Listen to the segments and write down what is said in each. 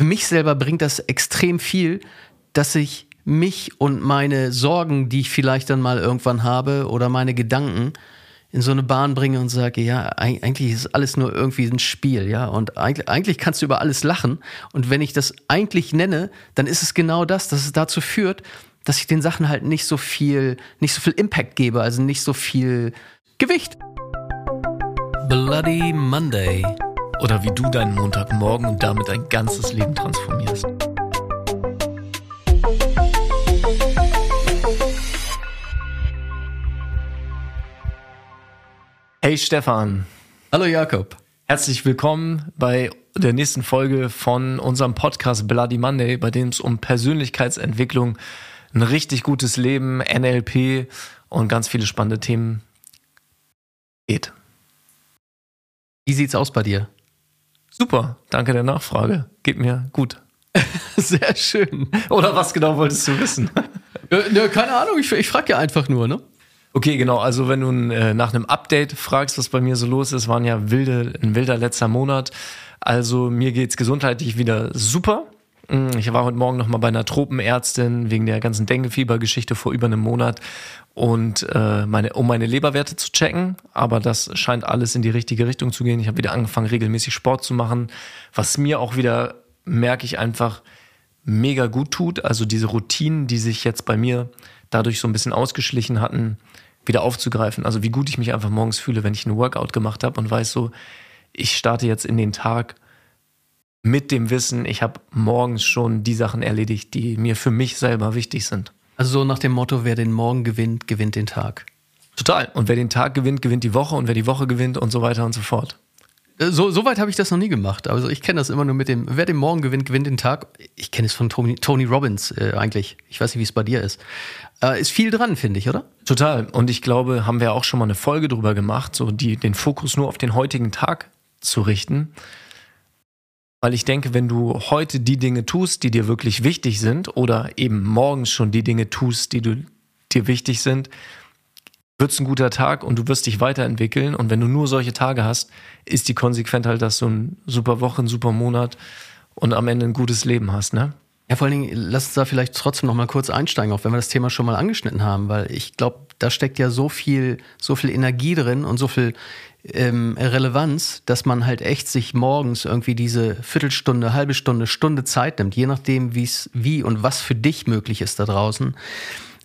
für mich selber bringt das extrem viel, dass ich mich und meine Sorgen, die ich vielleicht dann mal irgendwann habe oder meine Gedanken in so eine Bahn bringe und sage, ja, eigentlich ist alles nur irgendwie ein Spiel, ja, und eigentlich, eigentlich kannst du über alles lachen und wenn ich das eigentlich nenne, dann ist es genau das, dass es dazu führt, dass ich den Sachen halt nicht so viel, nicht so viel Impact gebe, also nicht so viel Gewicht. Bloody Monday oder wie du deinen Montagmorgen und damit dein ganzes Leben transformierst. Hey Stefan. Hallo Jakob. Herzlich willkommen bei der nächsten Folge von unserem Podcast Bloody Monday, bei dem es um Persönlichkeitsentwicklung, ein richtig gutes Leben, NLP und ganz viele spannende Themen geht. Wie sieht's aus bei dir? Super, danke der Nachfrage. Geht mir gut. Sehr schön. Oder was genau wolltest du wissen? ne, keine Ahnung, ich, ich frage ja einfach nur, ne? Okay, genau. Also wenn du äh, nach einem Update fragst, was bei mir so los ist, waren ja wilde, ein wilder letzter Monat. Also mir geht's gesundheitlich wieder super. Ich war heute Morgen noch mal bei einer Tropenärztin wegen der ganzen Denguefieber-Geschichte vor über einem Monat und äh, meine, um meine Leberwerte zu checken. Aber das scheint alles in die richtige Richtung zu gehen. Ich habe wieder angefangen, regelmäßig Sport zu machen, was mir auch wieder, merke ich einfach, mega gut tut. Also diese Routinen, die sich jetzt bei mir dadurch so ein bisschen ausgeschlichen hatten, wieder aufzugreifen. Also wie gut ich mich einfach morgens fühle, wenn ich ein Workout gemacht habe und weiß so, ich starte jetzt in den Tag mit dem Wissen, ich habe morgens schon die Sachen erledigt, die mir für mich selber wichtig sind. Also so nach dem Motto, wer den Morgen gewinnt, gewinnt den Tag. Total. Und wer den Tag gewinnt, gewinnt die Woche und wer die Woche gewinnt und so weiter und so fort. Äh, so, so weit habe ich das noch nie gemacht. Also ich kenne das immer nur mit dem, wer den Morgen gewinnt, gewinnt den Tag. Ich kenne es von Tony, Tony Robbins äh, eigentlich. Ich weiß nicht, wie es bei dir ist. Äh, ist viel dran, finde ich, oder? Total. Und ich glaube, haben wir auch schon mal eine Folge drüber gemacht, so die, den Fokus nur auf den heutigen Tag zu richten. Weil ich denke, wenn du heute die Dinge tust, die dir wirklich wichtig sind, oder eben morgens schon die Dinge tust, die du, dir wichtig sind, wird es ein guter Tag und du wirst dich weiterentwickeln. Und wenn du nur solche Tage hast, ist die Konsequenz halt, dass du eine super Woche, einen super Monat und am Ende ein gutes Leben hast, ne? Ja, vor allen Dingen, lass uns da vielleicht trotzdem noch mal kurz einsteigen, auch wenn wir das Thema schon mal angeschnitten haben, weil ich glaube, da steckt ja so viel, so viel Energie drin und so viel ähm, Relevanz, dass man halt echt sich morgens irgendwie diese Viertelstunde, halbe Stunde, Stunde Zeit nimmt, je nachdem, wie's, wie und was für dich möglich ist da draußen.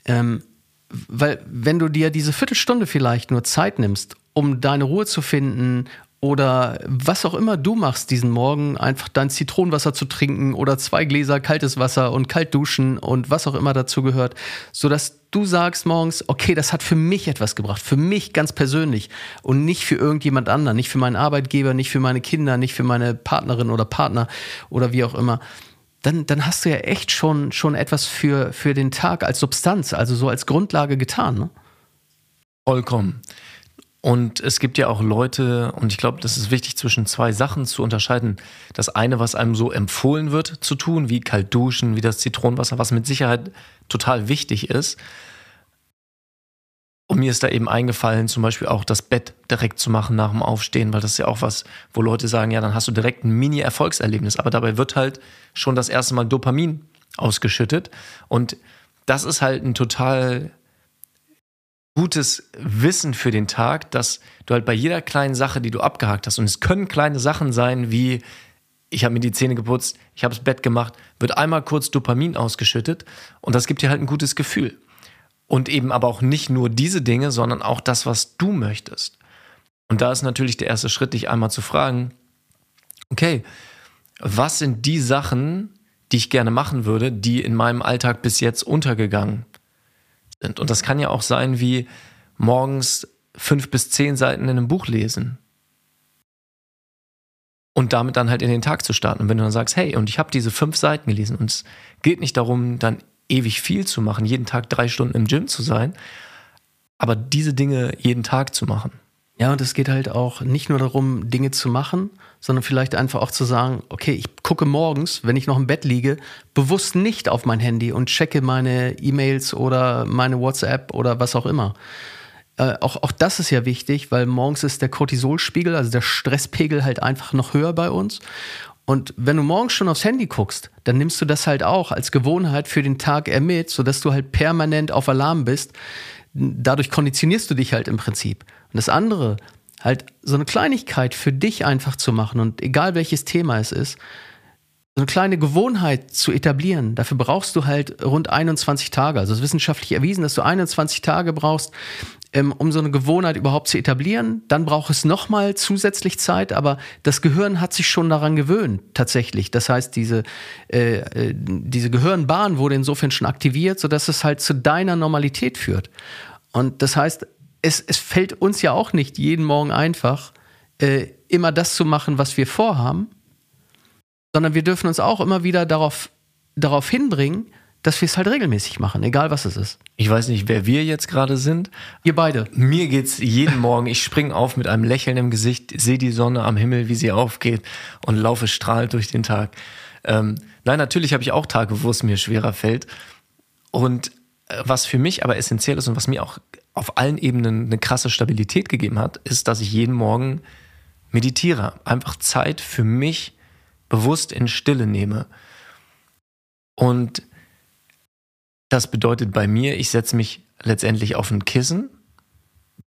Ähm, weil wenn du dir diese Viertelstunde vielleicht nur Zeit nimmst, um deine Ruhe zu finden oder was auch immer du machst diesen Morgen, einfach dein Zitronenwasser zu trinken oder zwei Gläser kaltes Wasser und kalt duschen und was auch immer dazu gehört, sodass du sagst morgens, okay, das hat für mich etwas gebracht, für mich ganz persönlich und nicht für irgendjemand anderen, nicht für meinen Arbeitgeber, nicht für meine Kinder, nicht für meine Partnerin oder Partner oder wie auch immer. Dann, dann hast du ja echt schon, schon etwas für, für den Tag als Substanz, also so als Grundlage getan. Ne? Vollkommen. Und es gibt ja auch Leute, und ich glaube, das ist wichtig, zwischen zwei Sachen zu unterscheiden. Das eine, was einem so empfohlen wird zu tun, wie kalt duschen, wie das Zitronenwasser, was mit Sicherheit total wichtig ist. Und mir ist da eben eingefallen, zum Beispiel auch das Bett direkt zu machen nach dem Aufstehen, weil das ist ja auch was, wo Leute sagen, ja, dann hast du direkt ein Mini-Erfolgserlebnis. Aber dabei wird halt schon das erste Mal Dopamin ausgeschüttet. Und das ist halt ein total gutes Wissen für den Tag, dass du halt bei jeder kleinen Sache, die du abgehakt hast, und es können kleine Sachen sein wie, ich habe mir die Zähne geputzt, ich habe das Bett gemacht, wird einmal kurz Dopamin ausgeschüttet und das gibt dir halt ein gutes Gefühl. Und eben aber auch nicht nur diese Dinge, sondern auch das, was du möchtest. Und da ist natürlich der erste Schritt, dich einmal zu fragen, okay, was sind die Sachen, die ich gerne machen würde, die in meinem Alltag bis jetzt untergegangen sind. Und das kann ja auch sein wie morgens fünf bis zehn Seiten in einem Buch lesen. Und damit dann halt in den Tag zu starten. Und wenn du dann sagst, hey, und ich habe diese fünf Seiten gelesen und es geht nicht darum, dann ewig viel zu machen, jeden Tag drei Stunden im Gym zu sein, aber diese Dinge jeden Tag zu machen. Ja, und es geht halt auch nicht nur darum, Dinge zu machen, sondern vielleicht einfach auch zu sagen, okay, ich gucke morgens, wenn ich noch im Bett liege, bewusst nicht auf mein Handy und checke meine E-Mails oder meine WhatsApp oder was auch immer. Äh, auch, auch das ist ja wichtig, weil morgens ist der Cortisolspiegel, also der Stresspegel halt einfach noch höher bei uns. Und wenn du morgens schon aufs Handy guckst, dann nimmst du das halt auch als Gewohnheit für den Tag mit, sodass du halt permanent auf Alarm bist. Dadurch konditionierst du dich halt im Prinzip. Und das andere, halt so eine Kleinigkeit für dich einfach zu machen und egal welches Thema es ist, so eine kleine Gewohnheit zu etablieren, dafür brauchst du halt rund 21 Tage. Also es ist wissenschaftlich erwiesen, dass du 21 Tage brauchst, ähm, um so eine Gewohnheit überhaupt zu etablieren. Dann braucht es nochmal zusätzlich Zeit, aber das Gehirn hat sich schon daran gewöhnt, tatsächlich. Das heißt, diese, äh, äh, diese Gehirnbahn wurde insofern schon aktiviert, sodass es halt zu deiner Normalität führt. Und das heißt, es, es fällt uns ja auch nicht jeden Morgen einfach, äh, immer das zu machen, was wir vorhaben sondern wir dürfen uns auch immer wieder darauf, darauf hinbringen, dass wir es halt regelmäßig machen, egal was es ist. Ich weiß nicht, wer wir jetzt gerade sind. Ihr beide. Mir geht's jeden Morgen. Ich springe auf mit einem Lächeln im Gesicht, sehe die Sonne am Himmel, wie sie aufgeht und laufe strahlend durch den Tag. Ähm, nein, natürlich habe ich auch Tage, wo es mir schwerer fällt. Und äh, was für mich aber essentiell ist und was mir auch auf allen Ebenen eine krasse Stabilität gegeben hat, ist, dass ich jeden Morgen meditiere. Einfach Zeit für mich bewusst in Stille nehme. Und das bedeutet bei mir, ich setze mich letztendlich auf ein Kissen,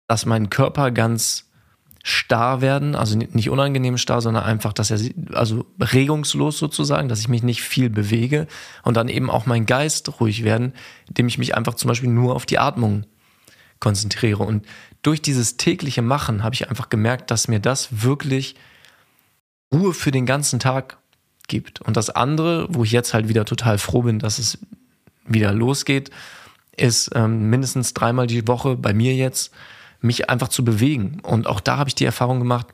dass mein Körper ganz starr werden, also nicht unangenehm starr, sondern einfach, dass er, also regungslos sozusagen, dass ich mich nicht viel bewege und dann eben auch mein Geist ruhig werden, indem ich mich einfach zum Beispiel nur auf die Atmung konzentriere. Und durch dieses tägliche Machen habe ich einfach gemerkt, dass mir das wirklich Ruhe für den ganzen Tag gibt. Und das andere, wo ich jetzt halt wieder total froh bin, dass es wieder losgeht, ist ähm, mindestens dreimal die Woche bei mir jetzt mich einfach zu bewegen. Und auch da habe ich die Erfahrung gemacht,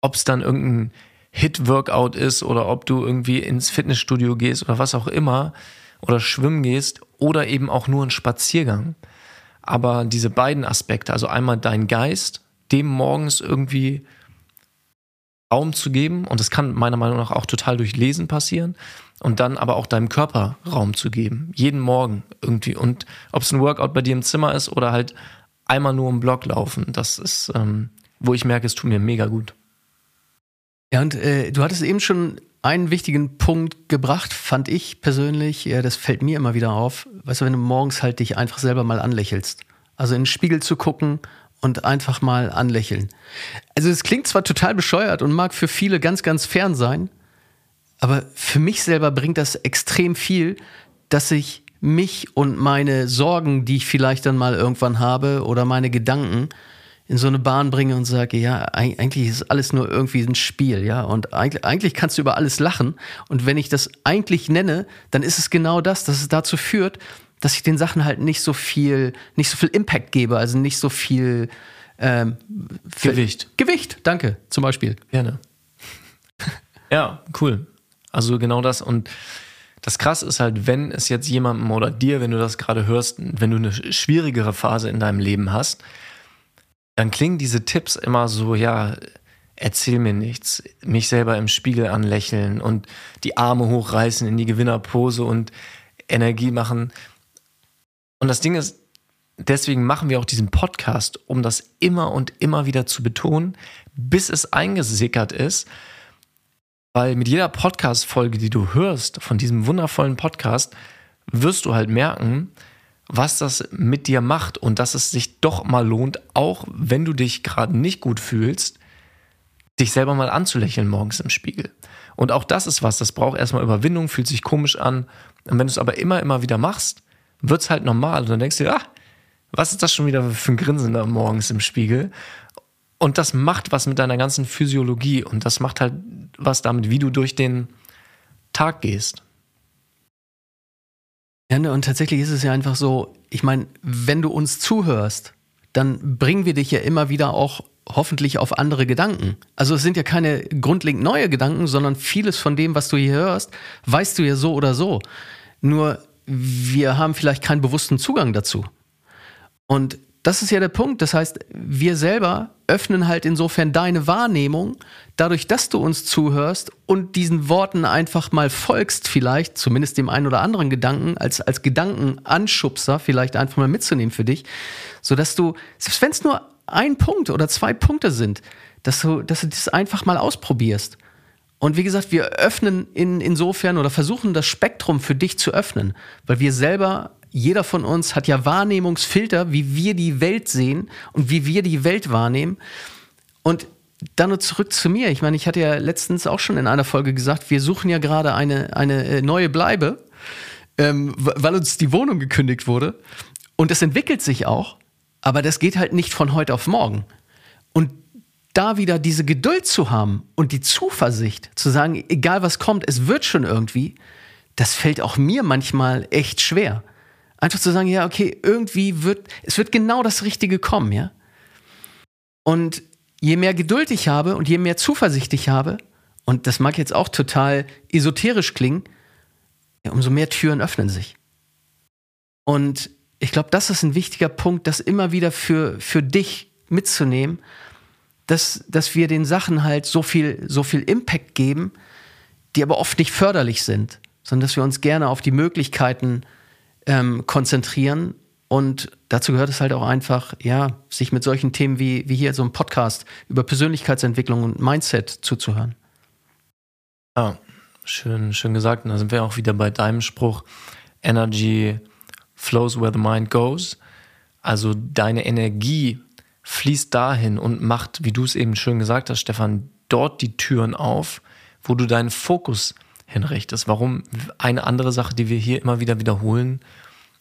ob es dann irgendein Hit-Workout ist oder ob du irgendwie ins Fitnessstudio gehst oder was auch immer oder schwimmen gehst oder eben auch nur ein Spaziergang. Aber diese beiden Aspekte, also einmal dein Geist, dem morgens irgendwie Raum zu geben. Und das kann meiner Meinung nach auch total durch Lesen passieren. Und dann aber auch deinem Körper Raum zu geben. Jeden Morgen irgendwie. Und ob es ein Workout bei dir im Zimmer ist oder halt einmal nur im Block laufen, das ist, ähm, wo ich merke, es tut mir mega gut. Ja, und äh, du hattest eben schon einen wichtigen Punkt gebracht, fand ich persönlich. Das fällt mir immer wieder auf. Weißt du, wenn du morgens halt dich einfach selber mal anlächelst. Also in den Spiegel zu gucken und einfach mal anlächeln. Also es klingt zwar total bescheuert und mag für viele ganz, ganz fern sein, aber für mich selber bringt das extrem viel, dass ich mich und meine Sorgen, die ich vielleicht dann mal irgendwann habe oder meine Gedanken in so eine Bahn bringe und sage, ja, eigentlich ist alles nur irgendwie ein Spiel, ja, und eigentlich, eigentlich kannst du über alles lachen und wenn ich das eigentlich nenne, dann ist es genau das, dass es dazu führt, dass ich den Sachen halt nicht so viel, nicht so viel Impact gebe, also nicht so viel ähm, Gewicht. Gewicht, danke, zum Beispiel. Gerne. ja, cool. Also genau das. Und das Krasse ist halt, wenn es jetzt jemandem oder dir, wenn du das gerade hörst, wenn du eine schwierigere Phase in deinem Leben hast, dann klingen diese Tipps immer so, ja, erzähl mir nichts, mich selber im Spiegel anlächeln und die Arme hochreißen in die Gewinnerpose und Energie machen. Und das Ding ist, deswegen machen wir auch diesen Podcast, um das immer und immer wieder zu betonen, bis es eingesickert ist. Weil mit jeder Podcast-Folge, die du hörst, von diesem wundervollen Podcast, wirst du halt merken, was das mit dir macht und dass es sich doch mal lohnt, auch wenn du dich gerade nicht gut fühlst, dich selber mal anzulächeln morgens im Spiegel. Und auch das ist was, das braucht erstmal Überwindung, fühlt sich komisch an. Und wenn du es aber immer, immer wieder machst, wird es halt normal. Und dann denkst du ah, was ist das schon wieder für ein Grinsen da morgens im Spiegel? Und das macht was mit deiner ganzen Physiologie und das macht halt was damit, wie du durch den Tag gehst. Ja, ne, und tatsächlich ist es ja einfach so, ich meine, wenn du uns zuhörst, dann bringen wir dich ja immer wieder auch hoffentlich auf andere Gedanken. Also es sind ja keine grundlegend neue Gedanken, sondern vieles von dem, was du hier hörst, weißt du ja so oder so. Nur wir haben vielleicht keinen bewussten Zugang dazu. Und das ist ja der Punkt. Das heißt, wir selber öffnen halt insofern deine Wahrnehmung, dadurch, dass du uns zuhörst und diesen Worten einfach mal folgst, vielleicht, zumindest dem einen oder anderen Gedanken, als, als Gedankenanschubser vielleicht einfach mal mitzunehmen für dich, sodass du, selbst wenn es nur ein Punkt oder zwei Punkte sind, dass du, dass du das einfach mal ausprobierst. Und wie gesagt, wir öffnen in, insofern oder versuchen das Spektrum für dich zu öffnen, weil wir selber, jeder von uns hat ja Wahrnehmungsfilter, wie wir die Welt sehen und wie wir die Welt wahrnehmen. Und dann nur zurück zu mir. Ich meine, ich hatte ja letztens auch schon in einer Folge gesagt, wir suchen ja gerade eine, eine äh, neue Bleibe, ähm, weil uns die Wohnung gekündigt wurde. Und es entwickelt sich auch, aber das geht halt nicht von heute auf morgen. Und da wieder diese Geduld zu haben und die Zuversicht zu sagen, egal was kommt, es wird schon irgendwie, das fällt auch mir manchmal echt schwer. Einfach zu sagen, ja, okay, irgendwie wird, es wird genau das Richtige kommen, ja. Und je mehr Geduld ich habe und je mehr Zuversicht ich habe, und das mag jetzt auch total esoterisch klingen, ja, umso mehr Türen öffnen sich. Und ich glaube, das ist ein wichtiger Punkt, das immer wieder für, für dich mitzunehmen dass, dass wir den Sachen halt so viel, so viel Impact geben, die aber oft nicht förderlich sind, sondern dass wir uns gerne auf die Möglichkeiten ähm, konzentrieren. Und dazu gehört es halt auch einfach, ja, sich mit solchen Themen wie, wie hier so ein Podcast über Persönlichkeitsentwicklung und Mindset zuzuhören. Ja, schön, schön gesagt. Und da sind wir auch wieder bei deinem Spruch, Energy flows where the mind goes. Also deine Energie fließt dahin und macht, wie du es eben schön gesagt hast, Stefan, dort die Türen auf, wo du deinen Fokus hinrichtest. Warum eine andere Sache, die wir hier immer wieder wiederholen,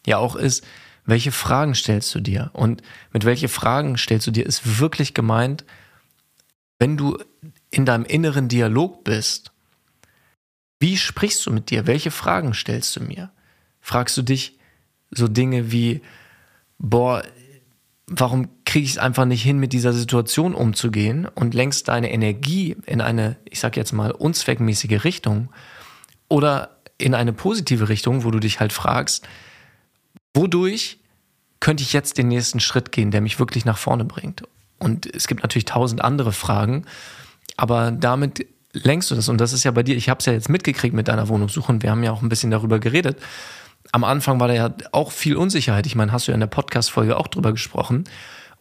ja auch ist, welche Fragen stellst du dir? Und mit welche Fragen stellst du dir, ist wirklich gemeint, wenn du in deinem inneren Dialog bist, wie sprichst du mit dir? Welche Fragen stellst du mir? Fragst du dich so Dinge wie, boah, warum kriege ich es einfach nicht hin, mit dieser Situation umzugehen und lenkst deine Energie in eine, ich sag jetzt mal, unzweckmäßige Richtung oder in eine positive Richtung, wo du dich halt fragst, wodurch könnte ich jetzt den nächsten Schritt gehen, der mich wirklich nach vorne bringt? Und es gibt natürlich tausend andere Fragen, aber damit lenkst du das. Und das ist ja bei dir, ich habe es ja jetzt mitgekriegt mit deiner Wohnungssuche und wir haben ja auch ein bisschen darüber geredet am Anfang war da ja auch viel Unsicherheit. Ich meine, hast du ja in der Podcast-Folge auch drüber gesprochen.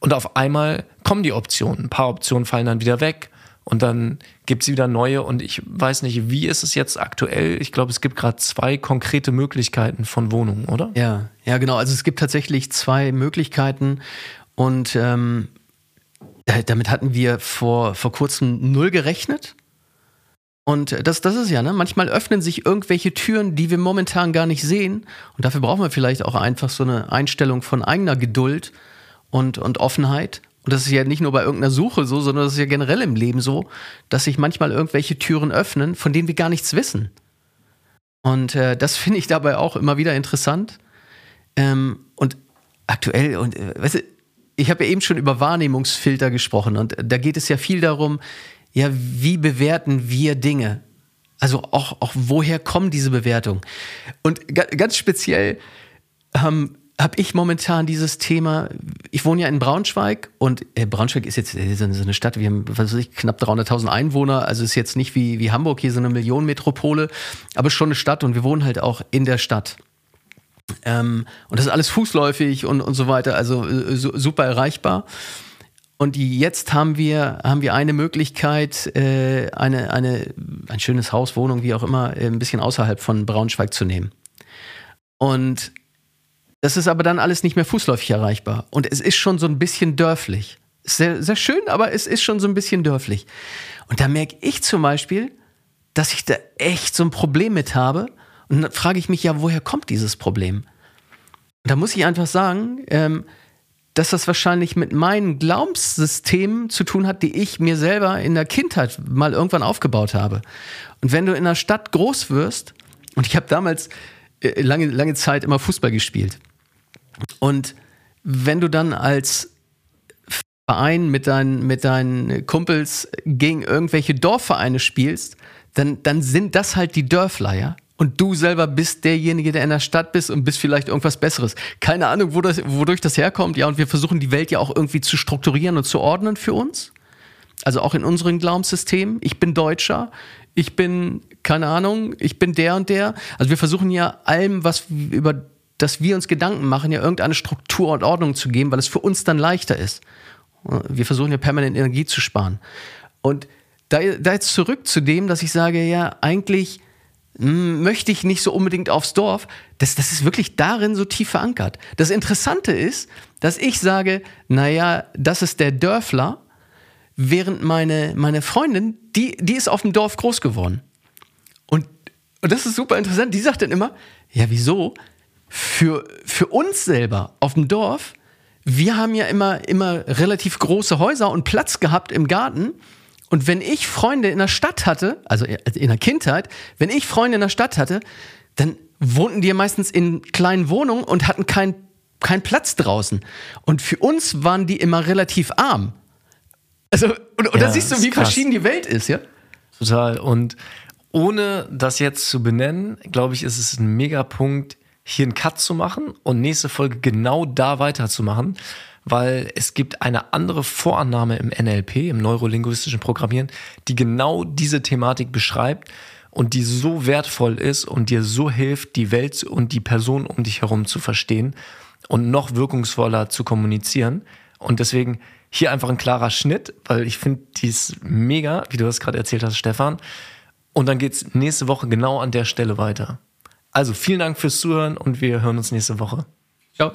Und auf einmal kommen die Optionen. Ein paar Optionen fallen dann wieder weg. Und dann gibt es wieder neue. Und ich weiß nicht, wie ist es jetzt aktuell? Ich glaube, es gibt gerade zwei konkrete Möglichkeiten von Wohnungen, oder? Ja, ja, genau. Also es gibt tatsächlich zwei Möglichkeiten. Und ähm, damit hatten wir vor, vor kurzem null gerechnet. Und das, das ist ja, ne? Manchmal öffnen sich irgendwelche Türen, die wir momentan gar nicht sehen. Und dafür brauchen wir vielleicht auch einfach so eine Einstellung von eigener Geduld und, und Offenheit. Und das ist ja nicht nur bei irgendeiner Suche so, sondern das ist ja generell im Leben so, dass sich manchmal irgendwelche Türen öffnen, von denen wir gar nichts wissen. Und äh, das finde ich dabei auch immer wieder interessant. Ähm, und aktuell, und äh, weißt du, ich habe ja eben schon über Wahrnehmungsfilter gesprochen und da geht es ja viel darum, ja, wie bewerten wir Dinge? Also auch, auch woher kommen diese Bewertungen? Und ganz speziell ähm, habe ich momentan dieses Thema, ich wohne ja in Braunschweig und äh, Braunschweig ist jetzt äh, so eine Stadt, wir haben was weiß ich, knapp 300.000 Einwohner, also ist jetzt nicht wie, wie Hamburg hier so eine Millionenmetropole, aber schon eine Stadt und wir wohnen halt auch in der Stadt. Ähm, und das ist alles fußläufig und, und so weiter, also äh, super erreichbar. Und jetzt haben wir, haben wir eine Möglichkeit, äh, eine, eine, ein schönes Haus, Wohnung, wie auch immer, äh, ein bisschen außerhalb von Braunschweig zu nehmen. Und das ist aber dann alles nicht mehr fußläufig erreichbar. Und es ist schon so ein bisschen dörflich. Sehr, sehr schön, aber es ist schon so ein bisschen dörflich. Und da merke ich zum Beispiel, dass ich da echt so ein Problem mit habe. Und dann frage ich mich ja, woher kommt dieses Problem? Und da muss ich einfach sagen, ähm, dass das wahrscheinlich mit meinen Glaubenssystemen zu tun hat, die ich mir selber in der Kindheit mal irgendwann aufgebaut habe. Und wenn du in einer Stadt groß wirst, und ich habe damals äh, lange, lange Zeit immer Fußball gespielt, und wenn du dann als Verein mit deinen, mit deinen Kumpels gegen irgendwelche Dorfvereine spielst, dann, dann sind das halt die Dörfler, ja? und du selber bist derjenige, der in der Stadt bist und bist vielleicht irgendwas Besseres. Keine Ahnung, wo das, wodurch das herkommt. Ja, und wir versuchen die Welt ja auch irgendwie zu strukturieren und zu ordnen für uns. Also auch in unseren Glaubenssystemen. Ich bin Deutscher. Ich bin, keine Ahnung, ich bin der und der. Also wir versuchen ja allem, was über das wir uns Gedanken machen, ja irgendeine Struktur und Ordnung zu geben, weil es für uns dann leichter ist. Wir versuchen ja permanent Energie zu sparen. Und da, da jetzt zurück zu dem, dass ich sage, ja, eigentlich hm, möchte ich nicht so unbedingt aufs Dorf. Das, das ist wirklich darin so tief verankert. Das Interessante ist, dass ich sage, naja, das ist der Dörfler, während meine, meine Freundin, die, die ist auf dem Dorf groß geworden. Und, und das ist super interessant. Die sagt dann immer, ja, wieso? Für, für uns selber auf dem Dorf, wir haben ja immer, immer relativ große Häuser und Platz gehabt im Garten. Und wenn ich Freunde in der Stadt hatte, also in der Kindheit, wenn ich Freunde in der Stadt hatte, dann wohnten die ja meistens in kleinen Wohnungen und hatten keinen kein Platz draußen. Und für uns waren die immer relativ arm. Also, und, und ja, da siehst du, wie krass. verschieden die Welt ist, ja? Total. Und ohne das jetzt zu benennen, glaube ich, ist es ein Megapunkt, hier einen Cut zu machen und nächste Folge genau da weiterzumachen weil es gibt eine andere Vorannahme im NLP, im neurolinguistischen Programmieren, die genau diese Thematik beschreibt und die so wertvoll ist und dir so hilft, die Welt und die Person um dich herum zu verstehen und noch wirkungsvoller zu kommunizieren. Und deswegen hier einfach ein klarer Schnitt, weil ich finde, die ist mega, wie du das gerade erzählt hast, Stefan. Und dann geht's nächste Woche genau an der Stelle weiter. Also vielen Dank fürs Zuhören und wir hören uns nächste Woche. Ciao.